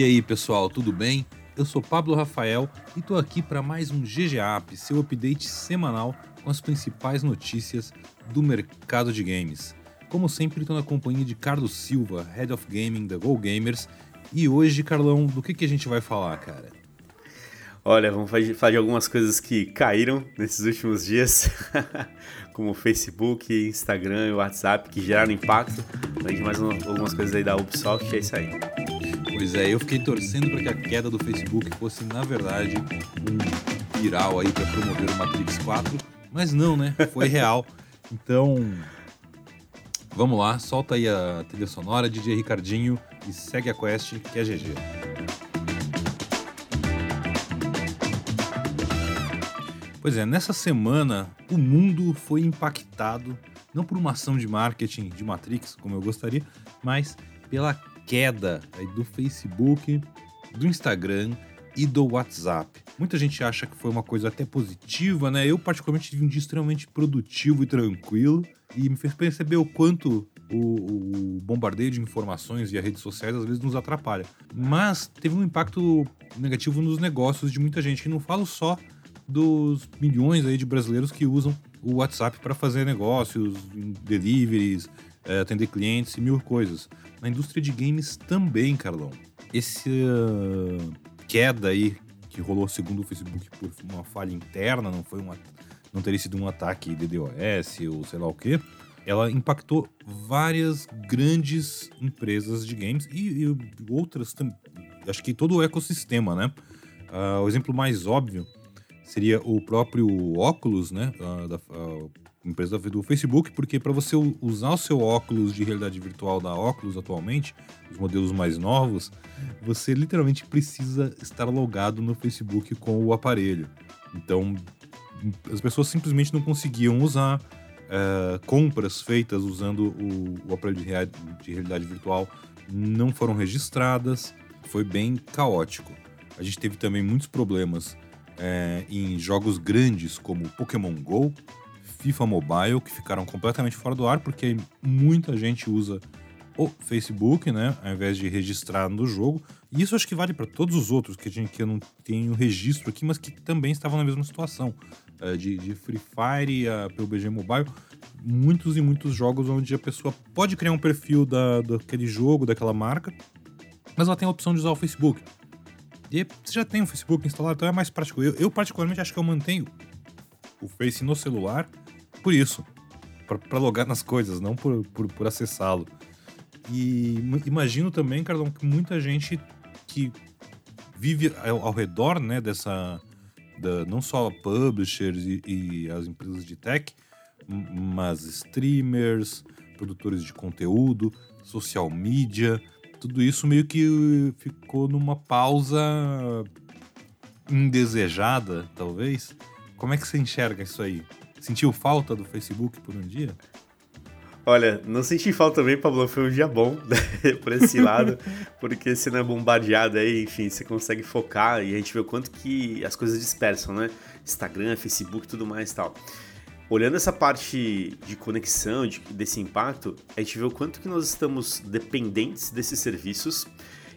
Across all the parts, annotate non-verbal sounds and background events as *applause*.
E aí, pessoal, tudo bem? Eu sou Pablo Rafael e tô aqui para mais um GGApp, seu update semanal com as principais notícias do mercado de games. Como sempre, estou na companhia de Carlos Silva, Head of Gaming da Go Gamers. E hoje, Carlão, do que, que a gente vai falar, cara? Olha, vamos falar de algumas coisas que caíram nesses últimos dias, *laughs* como Facebook, Instagram e WhatsApp, que geraram impacto. Além de mais algumas coisas aí da Ubisoft, é isso aí. Pois é, eu fiquei torcendo para que a queda do Facebook fosse, na verdade, um viral aí para promover o Matrix 4, mas não, né? Foi *laughs* real. Então, vamos lá, solta aí a trilha sonora, DJ Ricardinho, e segue a quest que é GG. Pois é, nessa semana o mundo foi impactado não por uma ação de marketing de Matrix, como eu gostaria, mas pela queda do Facebook, do Instagram e do WhatsApp. Muita gente acha que foi uma coisa até positiva, né? Eu, particularmente, tive um dia extremamente produtivo e tranquilo e me fez perceber o quanto o, o, bombardeio de informações e as redes sociais às vezes nos atrapalha. Mas teve um impacto negativo nos negócios de muita gente, que não falo só dos milhões aí de brasileiros que usam o WhatsApp para fazer negócios, deliveries, é, atender clientes e mil coisas. Na indústria de games também, Carlão. Essa uh, queda aí que rolou segundo o Facebook por uma falha interna, não foi uma, não teria sido um ataque DDoS ou sei lá o que, ela impactou várias grandes empresas de games e, e outras, acho que todo o ecossistema, né? Uh, o exemplo mais óbvio seria o próprio óculos, né? A, da, a empresa do Facebook, porque para você usar o seu óculos de realidade virtual da Oculus atualmente, os modelos mais novos, você literalmente precisa estar logado no Facebook com o aparelho. Então, as pessoas simplesmente não conseguiam usar. Uh, compras feitas usando o, o aparelho de, rea de realidade virtual não foram registradas, foi bem caótico. A gente teve também muitos problemas é, em jogos grandes como Pokémon Go, FIFA Mobile, que ficaram completamente fora do ar porque muita gente usa o Facebook, né, ao invés de registrar no jogo. E isso acho que vale para todos os outros que, a gente, que eu não tenho registro aqui, mas que também estavam na mesma situação. É, de, de, Free Fire a PUBG Mobile, muitos e muitos jogos onde a pessoa pode criar um perfil da, daquele jogo, daquela marca, mas ela tem a opção de usar o Facebook. E você já tem o Facebook instalado, então é mais prático. Eu, eu particularmente acho que eu mantenho o Face no celular por isso. para logar nas coisas, não por, por, por acessá-lo. E imagino também, Carlão, que muita gente que vive ao, ao redor né, dessa. Da, não só publishers e, e as empresas de tech, mas streamers, produtores de conteúdo, social media, tudo isso meio que ficou numa pausa indesejada, talvez. Como é que você enxerga isso aí? Sentiu falta do Facebook por um dia? Olha, não senti falta também, Pablo, foi um dia bom né, *laughs* por esse lado, porque você não é bombardeado aí, enfim, você consegue focar e a gente vê o quanto que as coisas dispersam, né? Instagram, Facebook, tudo mais e tal olhando essa parte de conexão, de, desse impacto, a gente vê o quanto que nós estamos dependentes desses serviços.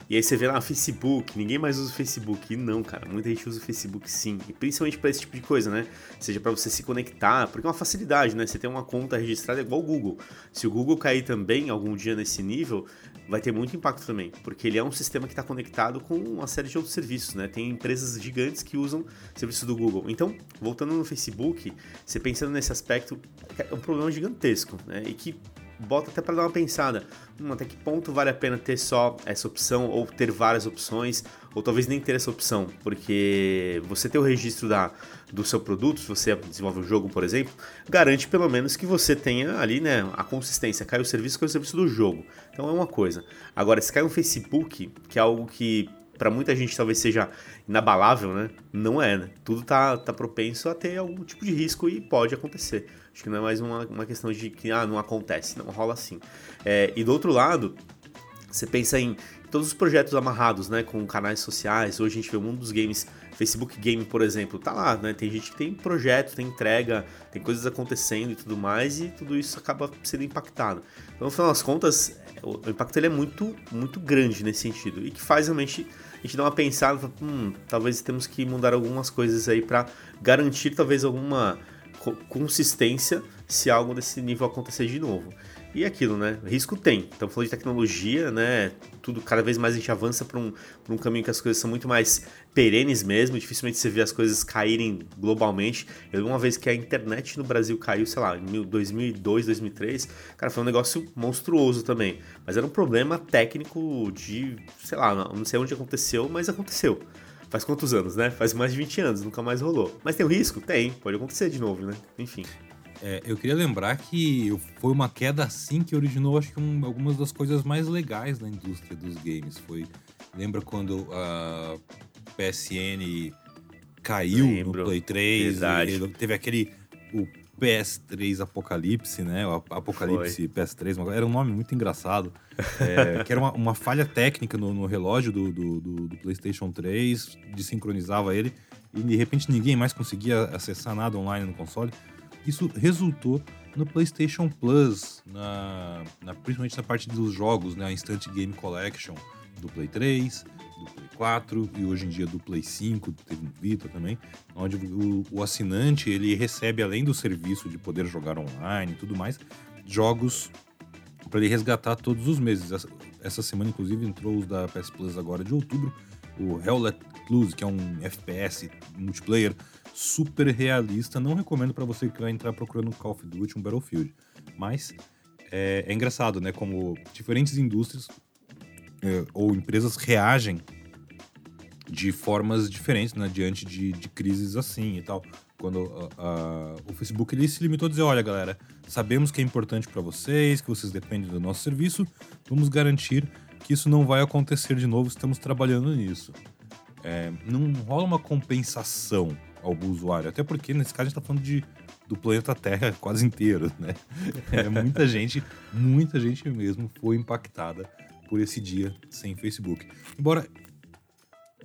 E aí você vê lá Facebook, ninguém mais usa o Facebook. E não, cara, muita gente usa o Facebook sim. E principalmente para esse tipo de coisa, né? Seja para você se conectar, porque é uma facilidade, né? Você tem uma conta registrada igual o Google. Se o Google cair também algum dia nesse nível, vai ter muito impacto também, porque ele é um sistema que está conectado com uma série de outros serviços, né? Tem empresas gigantes que usam serviços do Google. Então, voltando no Facebook, você pensando nesse aspecto, é um problema gigantesco, né? E que bota até para dar uma pensada, hum, até que ponto vale a pena ter só essa opção ou ter várias opções, ou talvez nem ter essa opção, porque você ter o registro da, do seu produto, se você desenvolve um jogo, por exemplo, garante pelo menos que você tenha ali, né, a consistência, cai o serviço, cai o serviço do jogo. Então é uma coisa. Agora, se cai um Facebook, que é algo que para muita gente talvez seja inabalável, né? Não é, né? Tudo tá, tá propenso a ter algum tipo de risco e pode acontecer. Acho que não é mais uma, uma questão de que ah, não acontece, não rola assim. É, e do outro lado, você pensa em todos os projetos amarrados, né, com canais sociais. Hoje a gente vê o mundo dos games, Facebook Game, por exemplo, tá lá, né? Tem gente que tem projeto, tem entrega, tem coisas acontecendo e tudo mais, e tudo isso acaba sendo impactado. Então, no final das contas, o impacto ele é muito, muito grande nesse sentido e que faz realmente a gente dar uma pensada, hum, talvez temos que mudar algumas coisas aí para garantir talvez alguma consistência se algo desse nível acontecer de novo. E aquilo, né? Risco tem. Então, falando de tecnologia, né? Tudo, cada vez mais a gente avança para um, um caminho que as coisas são muito mais perenes mesmo. Dificilmente você vê as coisas caírem globalmente. Eu uma vez que a internet no Brasil caiu, sei lá, em 2002, 2003, cara, foi um negócio monstruoso também. Mas era um problema técnico de, sei lá, não sei onde aconteceu, mas aconteceu. Faz quantos anos, né? Faz mais de 20 anos, nunca mais rolou. Mas tem o risco? Tem, pode acontecer de novo, né? Enfim. É, eu queria lembrar que foi uma queda assim que originou, acho que um, algumas das coisas mais legais da indústria dos games. Foi, lembra quando a PSN caiu Lembro. no Play 3? Teve aquele o PS3 Apocalipse, né? O Apocalipse Foi. PS3, era um nome muito engraçado. *laughs* É, que era uma, uma, falha técnica no, no relógio do, do, do, do, PlayStation 3, desincronizava ele, e de repente ninguém mais conseguia acessar nada online no console. Isso resultou no PlayStation Plus, na, na, principalmente na parte dos jogos, né? A Instant Game Collection do Play 3, do Play 4 e hoje em dia do Play 5, teve no Vita também, onde o, o assinante ele recebe, além do serviço de poder jogar online e tudo mais, jogos para ele resgatar todos os meses. Essa, essa, semana, inclusive, entrou os da PS Plus agora de outubro, o Hell Let Loose, que é um FPS multiplayer super realista. Não recomendo para você que vai entrar procurando um Call of Duty, um Battlefield. Mas é, é engraçado, né? Como diferentes indústrias é, ou empresas reagem de formas diferentes, né? Diante de, de crises assim e tal. Quando uh, uh, o Facebook ele se limitou a dizer, olha galera, sabemos que é importante para vocês, que vocês dependem do nosso serviço, vamos garantir que isso não vai acontecer de novo, estamos trabalhando nisso. É, não rola uma compensação ao usuário. Até porque, nesse caso, a gente tá falando de, do planeta Terra quase inteiro, né? É, muita gente, muita gente mesmo foi impactada por esse dia sem Facebook. Embora,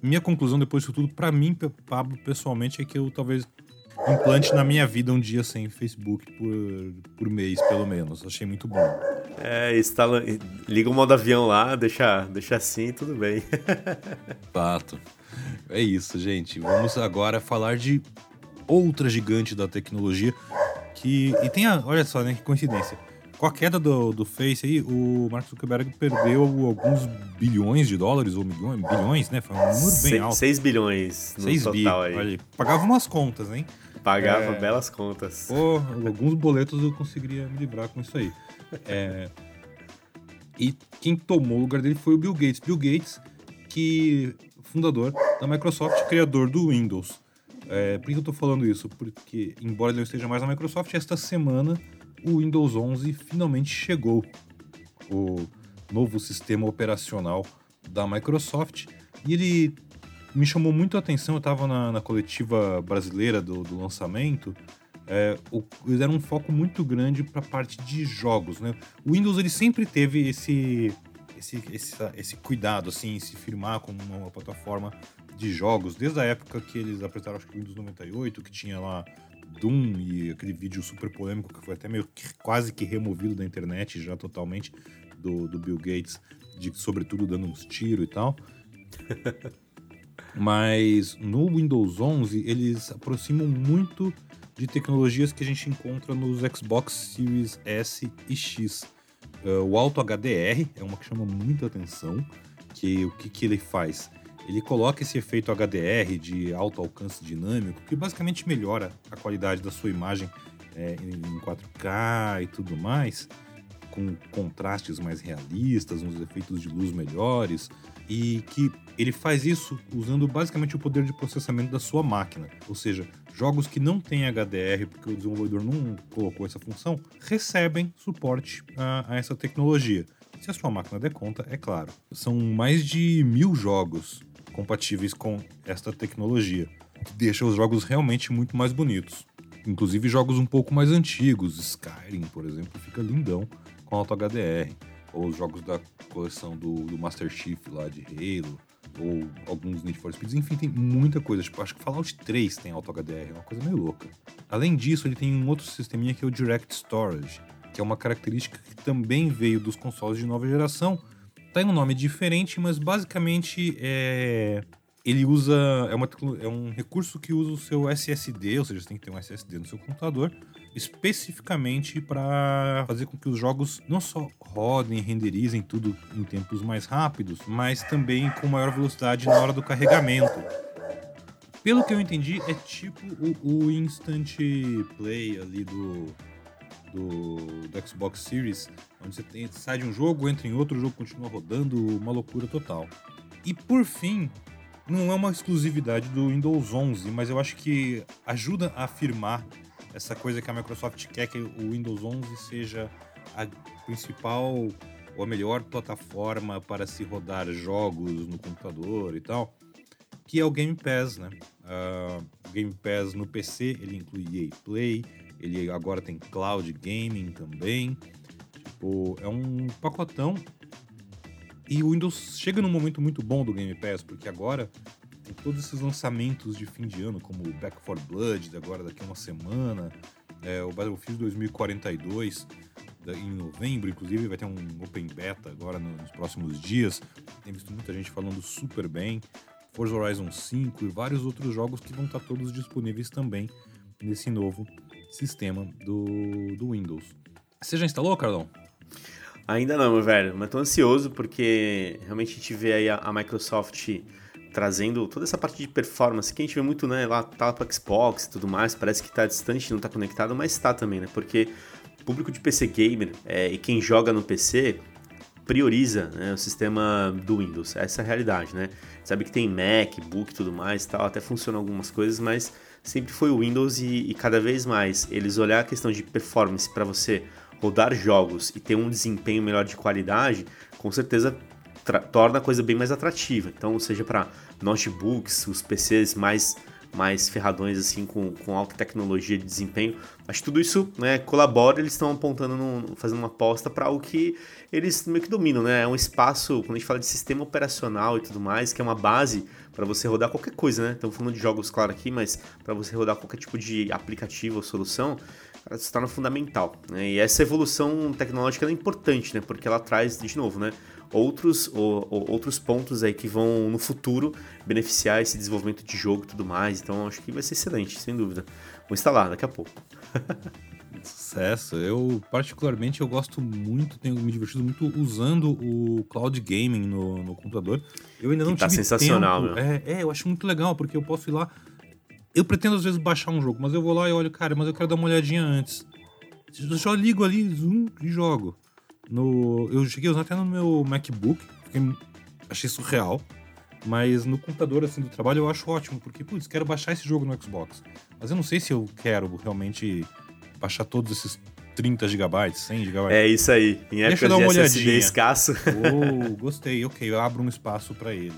minha conclusão depois disso tudo, para mim, Pablo, pessoalmente, é que eu talvez implante na minha vida um dia sem Facebook por, por mês, pelo menos. Achei muito bom. É, instala, liga o modo avião lá, deixa, deixa assim, tudo bem. *laughs* Fato. É isso, gente. Vamos agora falar de outra gigante da tecnologia que e tem a, olha só, né, que coincidência. Com a queda do, do Face aí, o Mark Zuckerberg perdeu alguns bilhões de dólares, ou milhões, bilhões, né? Foi um número bem alto. 6 bilhões no 6 total bi, aí. Olha, pagava umas contas, hein? Pagava é, belas contas. Pô, alguns boletos eu conseguiria me livrar com isso aí. É, e quem tomou o lugar dele foi o Bill Gates. Bill Gates, que fundador da Microsoft, criador do Windows. É, por que eu estou falando isso? Porque, embora ele não esteja mais na Microsoft, esta semana o Windows 11 finalmente chegou. O novo sistema operacional da Microsoft. E ele me chamou muito a atenção, eu estava na, na, coletiva brasileira do, do lançamento, é, o, eles deram um foco muito grande para a parte de jogos, né? O Windows ele sempre teve esse esse, esse, esse cuidado, assim, se firmar como uma plataforma de jogos, desde a época que eles apresentaram, acho que o Windows 98, que tinha lá Doom e aquele vídeo super polêmico que foi até meio que, quase que removido da internet já totalmente, do, do Bill Gates, de sobretudo dando uns tiros e tal. *laughs* Mas no Windows 11 eles aproximam muito de tecnologias que a gente encontra nos Xbox Series S e X. Uh, o Alto HDR é uma que chama muita atenção, que o que, que ele faz? Ele coloca esse efeito HDR de alto alcance dinâmico, que basicamente melhora a qualidade da sua imagem é, em 4K e tudo mais, com contrastes mais realistas, uns efeitos de luz melhores, e que ele faz isso usando basicamente o poder de processamento da sua máquina. Ou seja, jogos que não têm HDR, porque o desenvolvedor não colocou essa função, recebem suporte a, a essa tecnologia. Se a sua máquina der conta, é claro. São mais de mil jogos compatíveis com esta tecnologia, que deixa os jogos realmente muito mais bonitos. Inclusive jogos um pouco mais antigos, Skyrim, por exemplo, fica lindão com Alto HDR ou os jogos da coleção do, do Master Chief lá de Halo, ou alguns Need for Speed, enfim, tem muita coisa. Tipo, acho que Fallout 3 tem Auto HDR, é uma coisa meio louca. Além disso, ele tem um outro sisteminha que é o Direct Storage, que é uma característica que também veio dos consoles de nova geração. Tem tá um nome diferente, mas basicamente é ele usa. É, uma, é um recurso que usa o seu SSD, ou seja, você tem que ter um SSD no seu computador, especificamente para fazer com que os jogos não só rodem renderizem tudo em tempos mais rápidos, mas também com maior velocidade na hora do carregamento. Pelo que eu entendi, é tipo o, o Instant Play ali do, do, do, Xbox Series, onde você tem, sai de um jogo, entra em outro, jogo continua rodando, uma loucura total. E por fim, não é uma exclusividade do Windows 11, mas eu acho que ajuda a afirmar essa coisa que a Microsoft quer que o Windows 11 seja a principal ou a melhor plataforma para se rodar jogos no computador e tal, que é o Game Pass, né? Uh, Game Pass no PC ele inclui EA Play, ele agora tem Cloud Gaming também. Tipo, é um pacotão e o Windows chega num momento muito bom do Game Pass, porque agora tem todos esses lançamentos de fim de ano, como o Back 4 Blood, agora daqui a uma semana, é, o Battlefield 2042, em novembro, inclusive, vai ter um Open Beta agora nos próximos dias. Tem visto muita gente falando super bem. Forza Horizon 5 e vários outros jogos que vão estar todos disponíveis também nesse novo sistema do, do Windows. Você já instalou, Carlão? Ainda não, meu velho, mas tô ansioso porque realmente a gente vê aí a, a Microsoft trazendo toda essa parte de performance que a gente vê muito, né, lá tá pro Xbox e tudo mais, parece que tá distante, não tá conectado, mas tá também, né? Porque o público de PC gamer é, e quem joga no PC prioriza né, o sistema do Windows. Essa é a realidade, né? Sabe que tem Mac, Book e tudo mais, tal, até funciona algumas coisas, mas sempre foi o Windows e, e cada vez mais eles olhar a questão de performance para você rodar jogos e ter um desempenho melhor de qualidade, com certeza torna a coisa bem mais atrativa. Então, seja para notebooks, os PCs mais mais ferradões assim com, com alta tecnologia de desempenho. Que tudo isso né, colabora, eles estão apontando, no, fazendo uma aposta para o que eles meio que dominam, né? É um espaço, quando a gente fala de sistema operacional e tudo mais, que é uma base para você rodar qualquer coisa, né? Estamos falando de jogos, claro, aqui, mas para você rodar qualquer tipo de aplicativo ou solução, ela se torna fundamental. Né? E essa evolução tecnológica é importante, né? Porque ela traz, de novo, né? Outros, ou, ou, outros pontos aí que vão no futuro beneficiar esse desenvolvimento de jogo e tudo mais. Então acho que vai ser excelente, sem dúvida. Vou instalar daqui a pouco. *laughs* Sucesso. Eu, particularmente, eu gosto muito, tenho me divertido muito usando o cloud gaming no, no computador. Eu ainda não que tá tive sensacional, tempo. Meu. É, é, eu acho muito legal, porque eu posso ir lá eu pretendo às vezes baixar um jogo, mas eu vou lá e olho, cara, mas eu quero dar uma olhadinha antes. Eu só ligo ali, zoom e jogo. No, eu cheguei a usar até no meu MacBook, fiquei, achei surreal. Mas no computador assim do trabalho eu acho ótimo, porque, putz, quero baixar esse jogo no Xbox. Mas eu não sei se eu quero realmente baixar todos esses 30 GB, 100 GB. É isso aí. Em Deixa eu dar uma olhadinha. escasso. Oh, *laughs* gostei. Ok, eu abro um espaço para ele.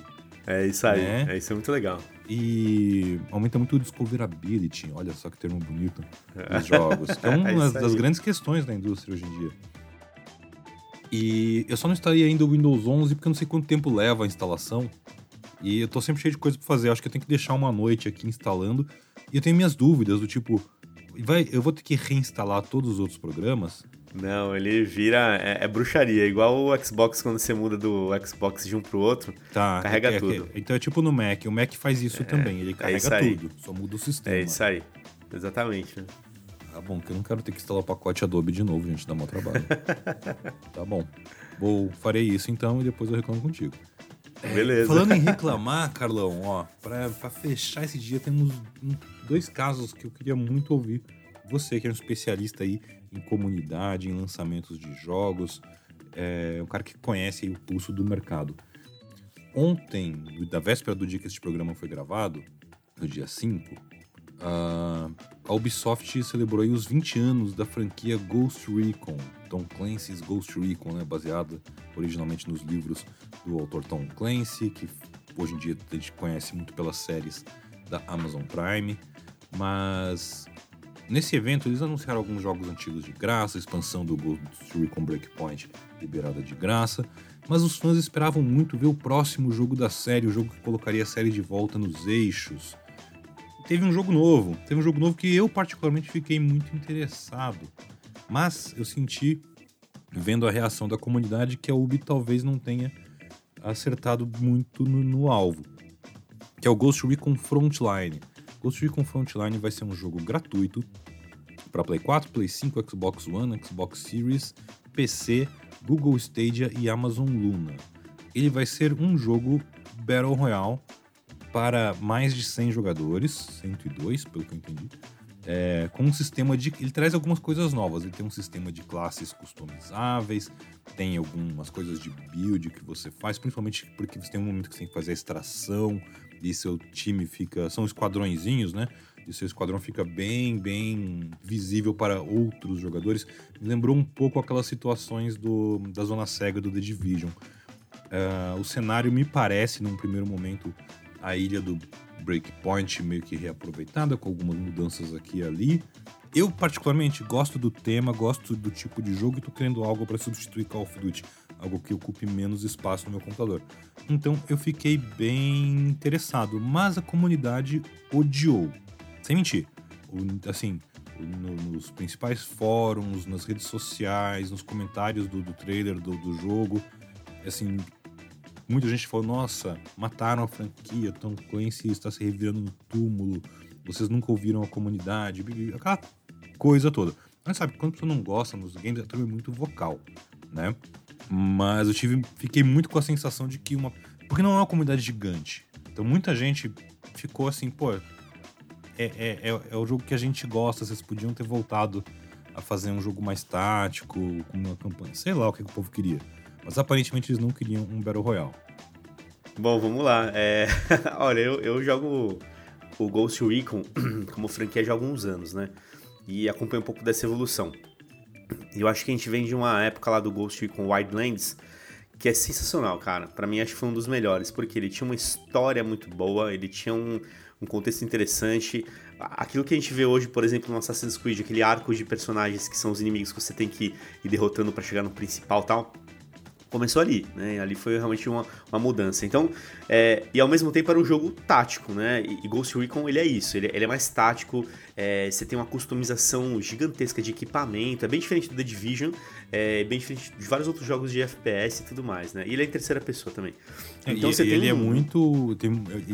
É isso aí. Né? É isso é muito legal. E aumenta muito o discoverability, olha só que termo bonito, *laughs* dos jogos. Que é uma é das grandes questões da indústria hoje em dia. E eu só não instalei ainda o Windows 11 porque eu não sei quanto tempo leva a instalação. E eu tô sempre cheio de coisa para fazer. acho que eu tenho que deixar uma noite aqui instalando. E eu tenho minhas dúvidas do tipo, vai, eu vou ter que reinstalar todos os outros programas? Não, ele vira. É, é, bruxaria, igual o Xbox quando você muda do Xbox de um pro outro. Tá. Carrega é, é tudo. então é tipo no Mac. O Mac faz isso é, também. Ele é carrega tudo. Só muda o sistema. É isso aí. Exatamente. Tá bom, que eu não quero ter que instalar o pacote Adobe de novo, gente. Dá mau trabalho. *laughs* tá bom. Vou, farei isso então e depois eu reclamo contigo. Beleza. Falando em *laughs* reclamar, Carlão, ó, pra, pra fechar esse dia, temos dois casos que eu queria muito ouvir. Você, que é um especialista aí em comunidade, em lançamentos de jogos, é um cara que conhece o pulso do mercado. Ontem, da véspera do dia que este programa foi gravado, no dia 5, a Ubisoft celebrou os 20 anos da franquia Ghost Recon, Tom Clancy's Ghost Recon, né, baseada originalmente nos livros do autor Tom Clancy, que hoje em dia a gente conhece muito pelas séries da Amazon Prime, mas Nesse evento, eles anunciaram alguns jogos antigos de graça, expansão do Ghost Recon Breakpoint liberada de graça, mas os fãs esperavam muito ver o próximo jogo da série, o jogo que colocaria a série de volta nos eixos. Teve um jogo novo, teve um jogo novo que eu particularmente fiquei muito interessado, mas eu senti, vendo a reação da comunidade, que a Ubi talvez não tenha acertado muito no, no alvo, que é o Ghost Recon Frontline. Ghost Recon Frontline vai ser um jogo gratuito para Play 4, Play 5, Xbox One, Xbox Series, PC, Google Stadia e Amazon Luna. Ele vai ser um jogo Battle Royale para mais de 100 jogadores, 102 pelo que eu entendi, é, com um sistema de. Ele traz algumas coisas novas. Ele tem um sistema de classes customizáveis, tem algumas coisas de build que você faz, principalmente porque você tem um momento que você tem que fazer a extração e seu time fica. São esquadrõezinhos, né? E seu esquadrão fica bem, bem visível para outros jogadores. Me lembrou um pouco aquelas situações do, da zona cega do The Division. Uh, o cenário me parece, num primeiro momento, a ilha do Breakpoint meio que reaproveitada, com algumas mudanças aqui e ali. Eu, particularmente, gosto do tema, gosto do tipo de jogo e tô querendo algo para substituir Call of Duty, algo que ocupe menos espaço no meu computador. Então eu fiquei bem interessado, mas a comunidade odiou. Sem mentir. assim, nos principais fóruns, nas redes sociais, nos comentários do, do trailer do, do jogo, assim, muita gente falou: nossa, mataram a franquia, Tom Clancy está se revirando no túmulo, vocês nunca ouviram a comunidade, aquela coisa toda. Mas sabe, quando a pessoa não gosta nos games, é também muito vocal, né? Mas eu tive, fiquei muito com a sensação de que uma. Porque não é uma comunidade gigante. Então muita gente ficou assim, pô, é, é, é, é o jogo que a gente gosta, vocês podiam ter voltado a fazer um jogo mais tático, com uma campanha. Sei lá o que, que o povo queria. Mas aparentemente eles não queriam um Battle Royale. Bom, vamos lá. É... *laughs* Olha, eu, eu jogo o Ghost Recon *clears throat* como franquia já há alguns anos, né? E acompanho um pouco dessa evolução. Eu acho que a gente vem de uma época lá do Ghost Recon Wildlands que é sensacional, cara. Para mim, acho que foi um dos melhores, porque ele tinha uma história muito boa, ele tinha um, um contexto interessante. Aquilo que a gente vê hoje, por exemplo, no Assassin's Creed, aquele arco de personagens que são os inimigos que você tem que ir derrotando para chegar no principal tal começou ali, né? Ali foi realmente uma, uma mudança. Então, é, e ao mesmo tempo era um jogo tático, né? E, Ghost Recon ele é isso, ele, ele é mais tático, é, você tem uma customização gigantesca de equipamento, é bem diferente do The Division, é bem diferente de vários outros jogos de FPS e tudo mais, né? E ele é em terceira pessoa também. É, então e, você ele tem é muito tem,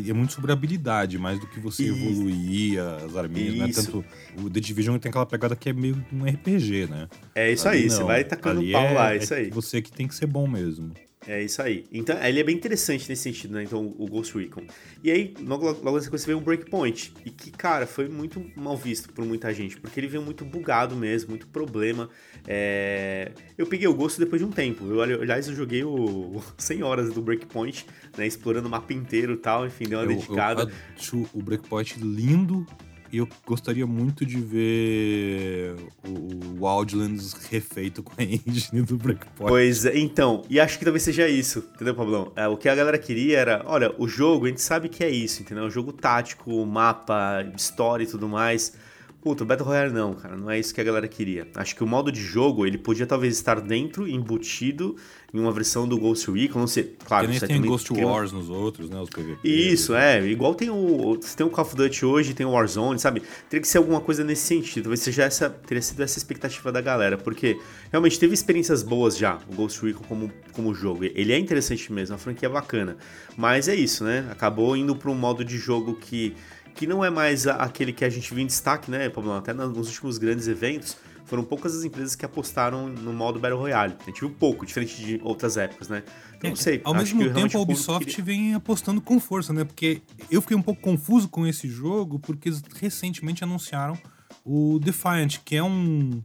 é muito sobre habilidade, mais do que você e... evoluir as arminhas, né? Tanto o The Division tem aquela pegada que é meio um RPG, né? É isso ali aí, não, você vai tacando pau é, lá, é isso aí. Você que tem que ser bom mesmo. É isso aí. Então, ele é bem interessante nesse sentido, né? Então, o Ghost Recon. E aí, logo, logo na sequência veio o Breakpoint. E que, cara, foi muito mal visto por muita gente, porque ele veio muito bugado mesmo, muito problema. É... Eu peguei o gosto depois de um tempo. Eu, aliás, eu joguei o 100 *laughs* horas do Breakpoint, né? Explorando o mapa inteiro e tal, enfim, deu uma eu, dedicada. Eu acho o Breakpoint lindo e eu gostaria muito de ver o Wildlands refeito com a engine do Breakpoint. Pois é, então, e acho que talvez seja isso, entendeu, Pablão? É, o que a galera queria era, olha, o jogo, a gente sabe que é isso, entendeu? O jogo tático, mapa, história e tudo mais. Puta, o Battle Royale não, cara, não é isso que a galera queria. Acho que o modo de jogo, ele podia talvez estar dentro, embutido em uma versão do Ghost Recon, não sei, claro... Que nem tem Ghost Wars nos outros, né, os PVP. Isso, é, igual tem o... Você tem o Call of Duty hoje, tem o Warzone, sabe? Teria que ser alguma coisa nesse sentido, talvez seja essa, teria sido essa expectativa da galera, porque realmente teve experiências boas já, o Ghost Recon como, como jogo. Ele é interessante mesmo, a franquia é bacana, mas é isso, né? Acabou indo para um modo de jogo que que não é mais aquele que a gente viu em destaque, né, Pablo? Até nos últimos grandes eventos, foram poucas as empresas que apostaram no modo Battle Royale. A gente viu pouco, diferente de outras épocas, né? Então, não sei. Ao mesmo tempo, a Ubisoft queria... vem apostando com força, né? Porque eu fiquei um pouco confuso com esse jogo, porque eles recentemente anunciaram o Defiant, que é um.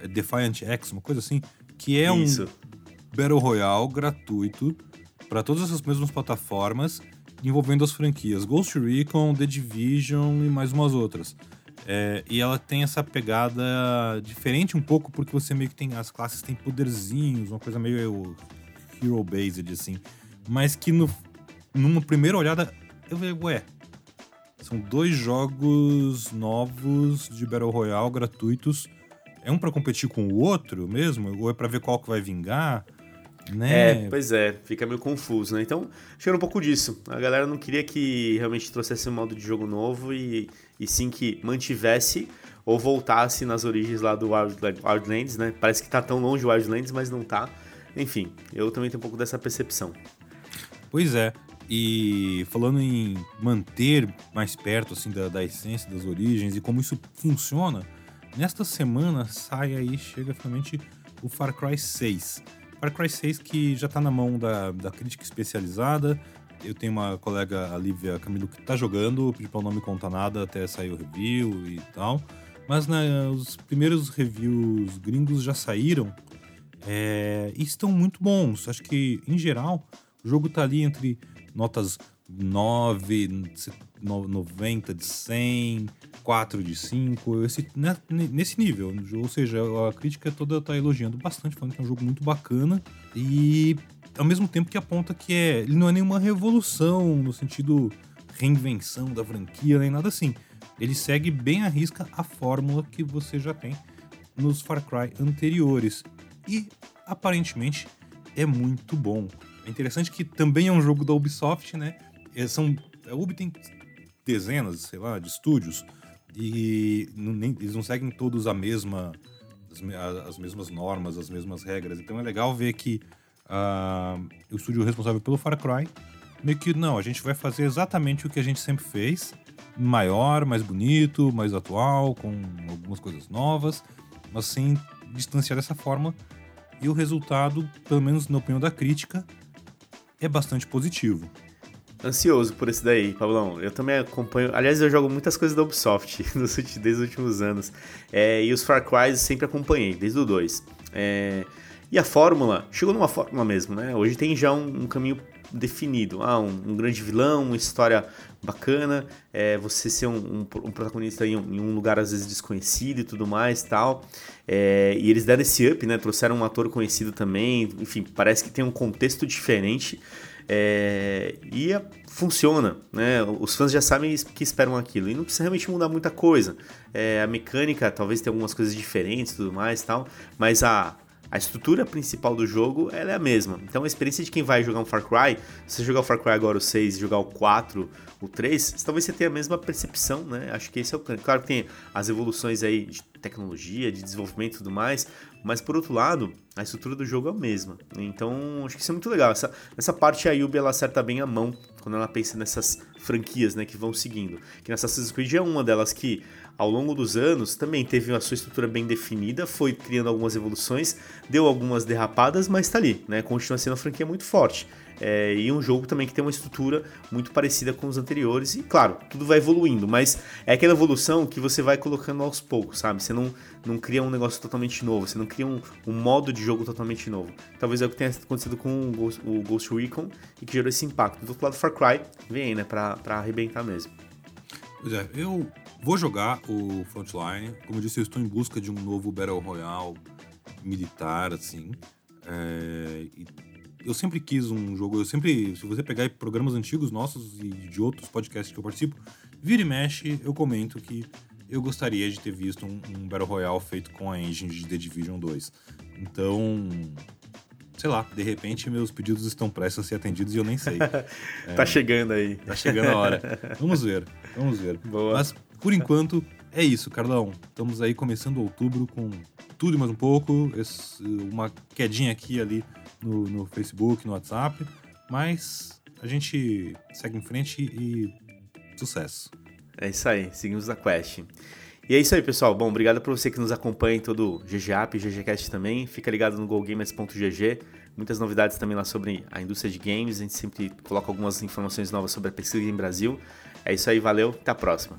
É Defiant X, uma coisa assim, que é Isso. um Battle Royale gratuito para todas essas mesmas plataformas envolvendo as franquias Ghost Recon, The Division e mais umas outras. É, e ela tem essa pegada diferente um pouco, porque você meio que tem. As classes têm poderzinhos, uma coisa meio hero-based, assim. Mas que no, numa primeira olhada, eu falei, ué. São dois jogos novos de Battle Royale gratuitos. É um para competir com o outro mesmo? Ou é para ver qual que vai vingar? Né? É, pois é, fica meio confuso, né? Então, chega um pouco disso. A galera não queria que realmente trouxesse um modo de jogo novo e, e sim que mantivesse ou voltasse nas origens lá do Wild, Wildlands, né? Parece que tá tão longe o Wildlands, mas não tá. Enfim, eu também tenho um pouco dessa percepção. Pois é. E falando em manter mais perto assim da, da essência das origens e como isso funciona, nesta semana sai aí, chega finalmente o Far Cry 6. Far Cry 6 que já está na mão da, da crítica especializada. Eu tenho uma colega, a Lívia Camilo, que está jogando, pedi para não me contar nada até sair o review e tal. Mas né, os primeiros reviews gringos já saíram é, e estão muito bons. Acho que, em geral, o jogo está ali entre notas 9, 90 de 100, 4 de 5, esse, né, nesse nível. Ou seja, a crítica toda tá elogiando bastante, falando que é um jogo muito bacana e ao mesmo tempo que aponta que é, ele não é nenhuma revolução no sentido reinvenção da franquia, nem nada assim. Ele segue bem à risca a fórmula que você já tem nos Far Cry anteriores. E aparentemente é muito bom. É interessante que também é um jogo da Ubisoft, né? É, são, a Ubi tem dezenas, sei lá, de estúdios e não, nem, eles não seguem todos a mesma, as, as, mesmas normas, as mesmas regras. Então é legal ver que uh, o estúdio responsável pelo Far Cry meio que não, a gente vai fazer exatamente o que a gente sempre fez, maior, mais bonito, mais atual, com algumas coisas novas, mas sem distanciar dessa forma. E o resultado, pelo menos na opinião da crítica, é bastante positivo. Ansioso por esse daí, Pablão. Eu também acompanho. Aliás, eu jogo muitas coisas da Ubisoft *laughs* desde os últimos anos. É, e os Far Cry sempre acompanhei, desde o 2. É, e a fórmula, chegou numa fórmula mesmo, né? Hoje tem já um, um caminho definido. Ah, um, um, grande vilão, uma história bacana, é, você ser um, um, um protagonista em, em, um lugar às vezes desconhecido e tudo mais tal. É, e eles deram esse up, né? Trouxeram um ator conhecido também. Enfim, parece que tem um contexto diferente. É, e funciona, né? Os fãs já sabem que esperam aquilo. E não precisa realmente mudar muita coisa. É, a mecânica talvez tenha algumas coisas diferentes tudo mais tal. Mas a, a estrutura principal do jogo ela é a mesma. Então a experiência de quem vai jogar um Far Cry, se você jogar o Far Cry agora o 6 e jogar o 4, o 3, talvez você tenha a mesma percepção, né? Acho que esse é o Claro que tem as evoluções aí de tecnologia, de desenvolvimento e tudo mais, mas por outro lado, a estrutura do jogo é a mesma. Então, acho que isso é muito legal. Essa, essa parte a Yubi ela acerta bem a mão quando ela pensa nessas franquias, né, que vão seguindo. Que nessa Assassin's Creed é uma delas que ao longo dos anos também teve a sua estrutura bem definida, foi criando algumas evoluções, deu algumas derrapadas, mas tá ali, né? Continua sendo uma franquia muito forte. É, e um jogo também que tem uma estrutura muito parecida com os anteriores. E claro, tudo vai evoluindo, mas é aquela evolução que você vai colocando aos poucos, sabe? Você não, não cria um negócio totalmente novo, você não cria um, um modo de jogo totalmente novo. Talvez é o que tenha acontecido com o Ghost, o Ghost Recon e que gerou esse impacto. Do outro lado, Far Cry vem aí, né, pra, pra arrebentar mesmo. Pois é, eu vou jogar o Frontline. Como eu disse, eu estou em busca de um novo Battle Royale militar, assim. É, eu sempre quis um jogo, eu sempre, se você pegar programas antigos nossos e de outros podcasts que eu participo, vira e mexe, eu comento que eu gostaria de ter visto um, um Battle Royale feito com a engine de The Division 2. Então, sei lá, de repente meus pedidos estão prestes a ser atendidos e eu nem sei. *laughs* é, tá chegando aí. Tá chegando a hora. *laughs* Vamos ver, vamos ver. Boa. Mas, por enquanto, é isso, Carlão. Estamos aí começando outubro com tudo e mais um pouco, uma quedinha aqui e ali no, no Facebook, no WhatsApp, mas a gente segue em frente e sucesso. É isso aí, seguimos a quest. E é isso aí, pessoal. Bom, obrigado por você que nos acompanha em todo o GGApp e GGCast também. Fica ligado no GoGamers.gg. Muitas novidades também lá sobre a indústria de games. A gente sempre coloca algumas informações novas sobre a pesquisa em Brasil. É isso aí, valeu, até a próxima.